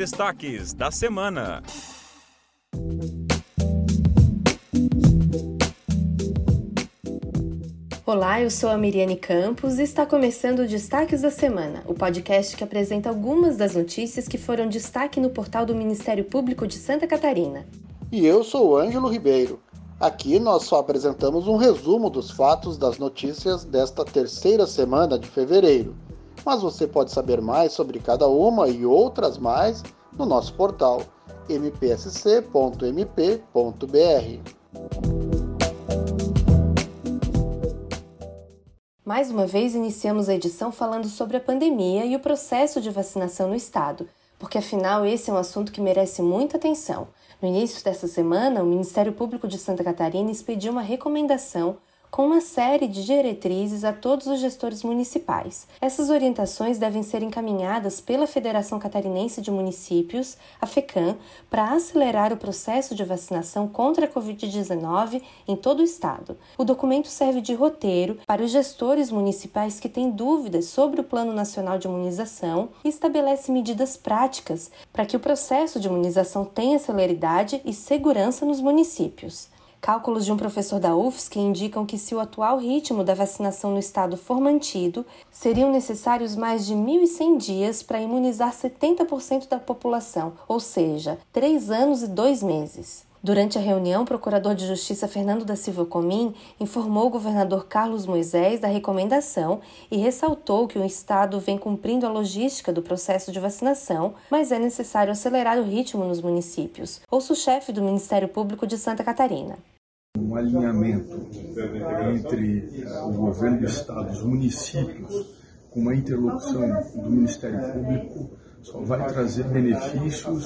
destaques da semana. Olá, eu sou a Miriane Campos e está começando o Destaques da Semana, o podcast que apresenta algumas das notícias que foram destaque no portal do Ministério Público de Santa Catarina. E eu sou o Ângelo Ribeiro. Aqui nós só apresentamos um resumo dos fatos das notícias desta terceira semana de fevereiro. Mas você pode saber mais sobre cada uma e outras mais no nosso portal mpsc.mp.br. Mais uma vez, iniciamos a edição falando sobre a pandemia e o processo de vacinação no estado, porque afinal esse é um assunto que merece muita atenção. No início dessa semana, o Ministério Público de Santa Catarina expediu uma recomendação com uma série de diretrizes a todos os gestores municipais. Essas orientações devem ser encaminhadas pela Federação Catarinense de Municípios, a FECAM, para acelerar o processo de vacinação contra a Covid-19 em todo o estado. O documento serve de roteiro para os gestores municipais que têm dúvidas sobre o Plano Nacional de Imunização e estabelece medidas práticas para que o processo de imunização tenha celeridade e segurança nos municípios. Cálculos de um professor da UFSC indicam que, se o atual ritmo da vacinação no estado for mantido, seriam necessários mais de 1.100 dias para imunizar 70% da população, ou seja, 3 anos e 2 meses. Durante a reunião, o Procurador de Justiça Fernando da Silva Comim informou o governador Carlos Moisés da recomendação e ressaltou que o Estado vem cumprindo a logística do processo de vacinação, mas é necessário acelerar o ritmo nos municípios. Ouça o chefe do Ministério Público de Santa Catarina um alinhamento entre o governo do Estado, os municípios, com uma interlocução do Ministério Público, só vai trazer benefícios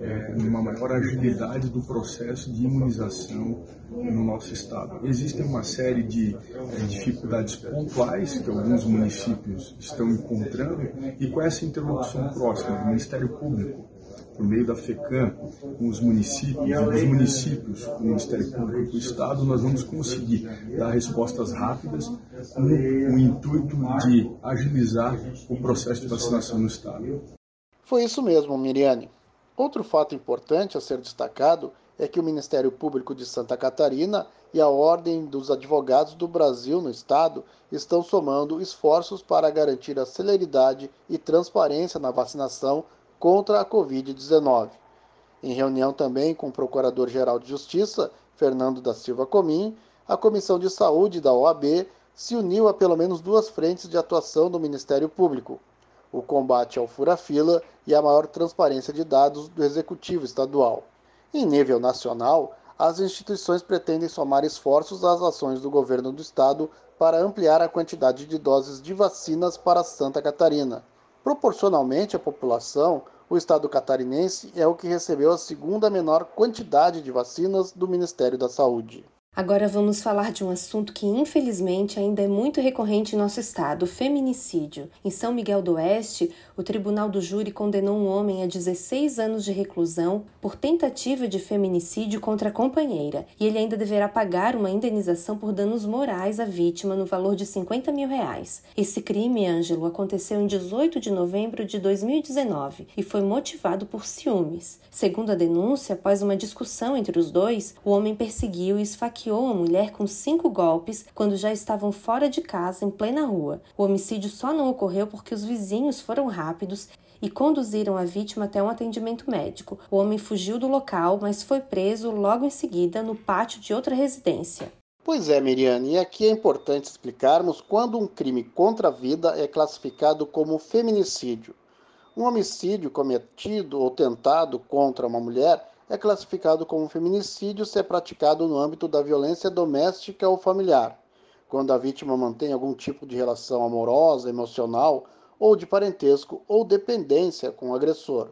é, numa maior agilidade do processo de imunização no nosso estado. Existem uma série de é, dificuldades pontuais que alguns municípios estão encontrando e com essa interlocução próxima do Ministério Público por meio da FECAM, com os municípios, e dos municípios, com o Ministério Público e com o Estado, nós vamos conseguir dar respostas rápidas com o intuito de agilizar o processo de vacinação no Estado. Foi isso mesmo, Miriane. Outro fato importante a ser destacado é que o Ministério Público de Santa Catarina e a Ordem dos Advogados do Brasil no Estado estão somando esforços para garantir a celeridade e transparência na vacinação contra a Covid-19. Em reunião também com o Procurador-Geral de Justiça, Fernando da Silva Comim, a Comissão de Saúde da OAB se uniu a pelo menos duas frentes de atuação do Ministério Público: o combate ao fura-fila e a maior transparência de dados do Executivo Estadual. Em nível nacional, as instituições pretendem somar esforços às ações do governo do estado para ampliar a quantidade de doses de vacinas para Santa Catarina. Proporcionalmente à população, o estado catarinense é o que recebeu a segunda menor quantidade de vacinas do Ministério da Saúde. Agora vamos falar de um assunto que infelizmente ainda é muito recorrente em nosso estado, o feminicídio. Em São Miguel do Oeste, o Tribunal do Júri condenou um homem a 16 anos de reclusão por tentativa de feminicídio contra a companheira, e ele ainda deverá pagar uma indenização por danos morais à vítima no valor de 50 mil reais. Esse crime, Ângelo, aconteceu em 18 de novembro de 2019 e foi motivado por ciúmes. Segundo a denúncia, após uma discussão entre os dois, o homem perseguiu e esfaqueou esfaqueou a mulher com cinco golpes quando já estavam fora de casa, em plena rua. O homicídio só não ocorreu porque os vizinhos foram rápidos e conduziram a vítima até um atendimento médico. O homem fugiu do local, mas foi preso logo em seguida no pátio de outra residência. Pois é, Miriane, e aqui é importante explicarmos quando um crime contra a vida é classificado como feminicídio. Um homicídio cometido ou tentado contra uma mulher é classificado como feminicídio se é praticado no âmbito da violência doméstica ou familiar, quando a vítima mantém algum tipo de relação amorosa, emocional ou de parentesco ou dependência com o agressor.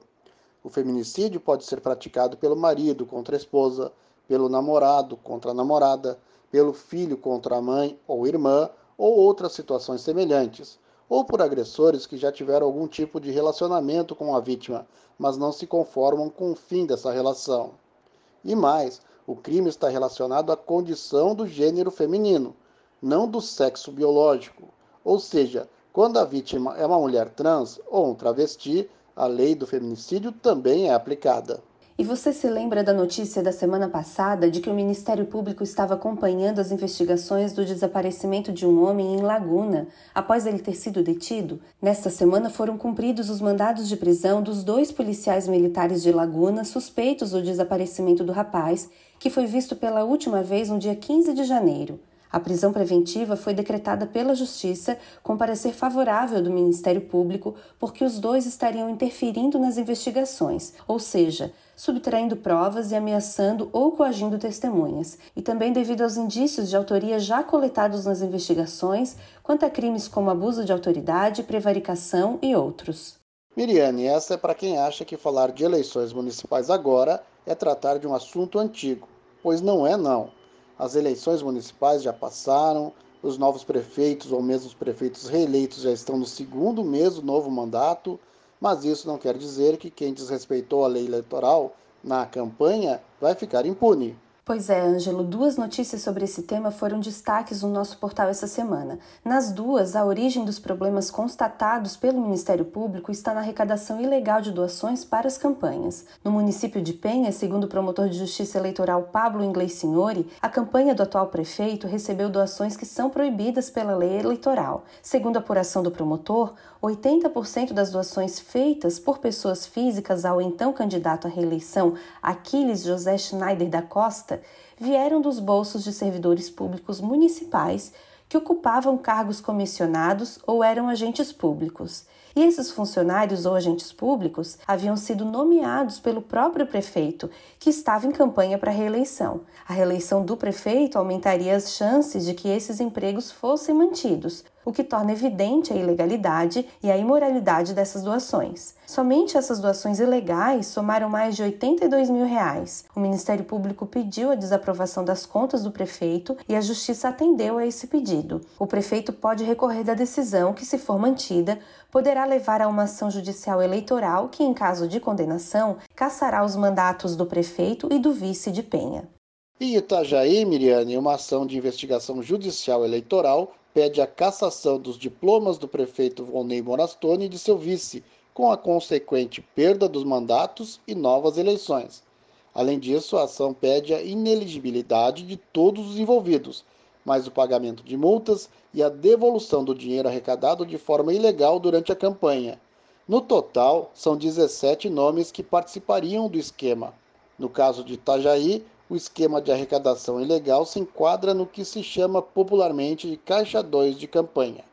O feminicídio pode ser praticado pelo marido contra a esposa, pelo namorado contra a namorada, pelo filho contra a mãe ou irmã ou outras situações semelhantes, ou por agressores que já tiveram algum tipo de relacionamento com a vítima, mas não se conformam com o fim dessa relação. E mais, o crime está relacionado à condição do gênero feminino, não do sexo biológico. Ou seja, quando a vítima é uma mulher trans ou um travesti, a lei do feminicídio também é aplicada. E você se lembra da notícia da semana passada de que o Ministério Público estava acompanhando as investigações do desaparecimento de um homem em Laguna após ele ter sido detido? Nesta semana foram cumpridos os mandados de prisão dos dois policiais militares de Laguna suspeitos do desaparecimento do rapaz, que foi visto pela última vez no dia 15 de janeiro. A prisão preventiva foi decretada pela Justiça com parecer favorável do Ministério Público porque os dois estariam interferindo nas investigações, ou seja, subtraindo provas e ameaçando ou coagindo testemunhas, e também devido aos indícios de autoria já coletados nas investigações quanto a crimes como abuso de autoridade, prevaricação e outros. Miriane, essa é para quem acha que falar de eleições municipais agora é tratar de um assunto antigo, pois não é não. As eleições municipais já passaram, os novos prefeitos ou mesmo os prefeitos reeleitos já estão no segundo mês do novo mandato, mas isso não quer dizer que quem desrespeitou a lei eleitoral na campanha vai ficar impune. Pois é, Ângelo, duas notícias sobre esse tema foram destaques no nosso portal essa semana. Nas duas, a origem dos problemas constatados pelo Ministério Público está na arrecadação ilegal de doações para as campanhas. No município de Penha, segundo o promotor de justiça eleitoral Pablo Inglês Signori, a campanha do atual prefeito recebeu doações que são proibidas pela lei eleitoral. Segundo a apuração do promotor, 80% das doações feitas por pessoas físicas ao então candidato à reeleição Aquiles José Schneider da Costa vieram dos bolsos de servidores públicos municipais que ocupavam cargos comissionados ou eram agentes públicos. E esses funcionários ou agentes públicos haviam sido nomeados pelo próprio prefeito, que estava em campanha para a reeleição. A reeleição do prefeito aumentaria as chances de que esses empregos fossem mantidos, o que torna evidente a ilegalidade e a imoralidade dessas doações. Somente essas doações ilegais somaram mais de 82 mil reais. O Ministério Público pediu a desaprovação das contas do prefeito e a Justiça atendeu a esse pedido. O prefeito pode recorrer da decisão que, se for mantida, poderá levar a uma ação judicial eleitoral que, em caso de condenação, caçará os mandatos do prefeito e do vice de Penha. Em Itajaí, Miriane, uma ação de investigação judicial eleitoral pede a cassação dos diplomas do prefeito Volney Morastone e de seu vice, com a consequente perda dos mandatos e novas eleições. Além disso, a ação pede a ineligibilidade de todos os envolvidos, mais o pagamento de multas e a devolução do dinheiro arrecadado de forma ilegal durante a campanha. No total, são 17 nomes que participariam do esquema. No caso de Itajaí, o esquema de arrecadação ilegal se enquadra no que se chama popularmente de Caixa 2 de campanha.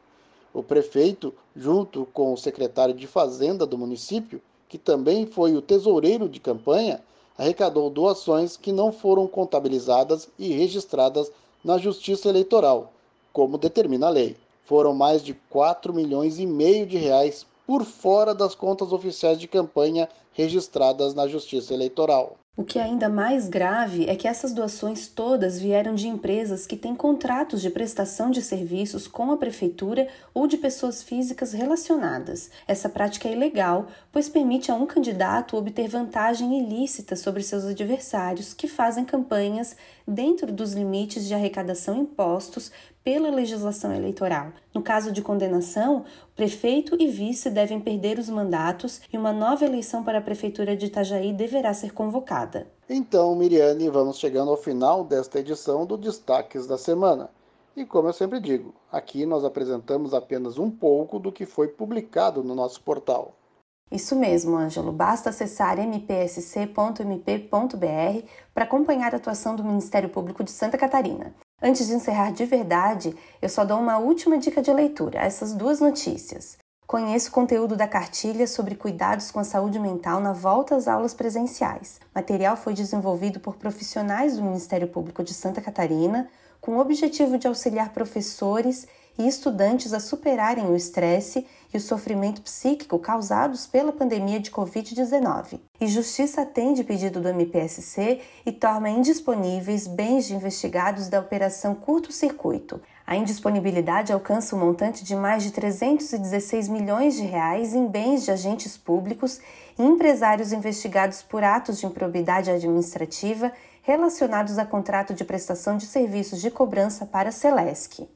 O prefeito, junto com o secretário de Fazenda do município, que também foi o tesoureiro de campanha, arrecadou doações que não foram contabilizadas e registradas na Justiça Eleitoral, como determina a lei. Foram mais de 4 milhões e meio de reais por fora das contas oficiais de campanha registradas na Justiça Eleitoral. O que é ainda mais grave é que essas doações todas vieram de empresas que têm contratos de prestação de serviços com a prefeitura ou de pessoas físicas relacionadas. Essa prática é ilegal, pois permite a um candidato obter vantagem ilícita sobre seus adversários que fazem campanhas dentro dos limites de arrecadação impostos pela legislação eleitoral. No caso de condenação, o prefeito e vice devem perder os mandatos e uma nova eleição para a prefeitura de Itajaí deverá ser convocada. Então, Miriane, vamos chegando ao final desta edição do Destaques da Semana. E como eu sempre digo, aqui nós apresentamos apenas um pouco do que foi publicado no nosso portal. Isso mesmo, Ângelo. Basta acessar mpsc.mp.br para acompanhar a atuação do Ministério Público de Santa Catarina. Antes de encerrar de verdade, eu só dou uma última dica de leitura, essas duas notícias. Conheça o conteúdo da cartilha sobre cuidados com a saúde mental na volta às aulas presenciais. O material foi desenvolvido por profissionais do Ministério Público de Santa Catarina, com o objetivo de auxiliar professores e estudantes a superarem o estresse e o sofrimento psíquico causados pela pandemia de Covid-19. E Justiça atende pedido do MPSC e torna indisponíveis bens de investigados da Operação Curto Circuito. A indisponibilidade alcança um montante de mais de 316 milhões de reais em bens de agentes públicos e empresários investigados por atos de improbidade administrativa relacionados a contrato de prestação de serviços de cobrança para a Celesc.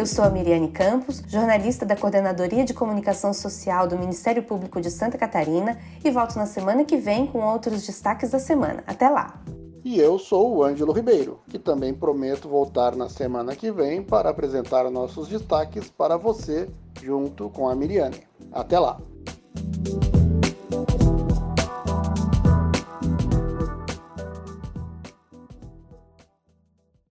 Eu sou a Miriane Campos, jornalista da Coordenadoria de Comunicação Social do Ministério Público de Santa Catarina e volto na semana que vem com outros destaques da semana. Até lá! E eu sou o Ângelo Ribeiro, que também prometo voltar na semana que vem para apresentar nossos destaques para você junto com a Miriane. Até lá!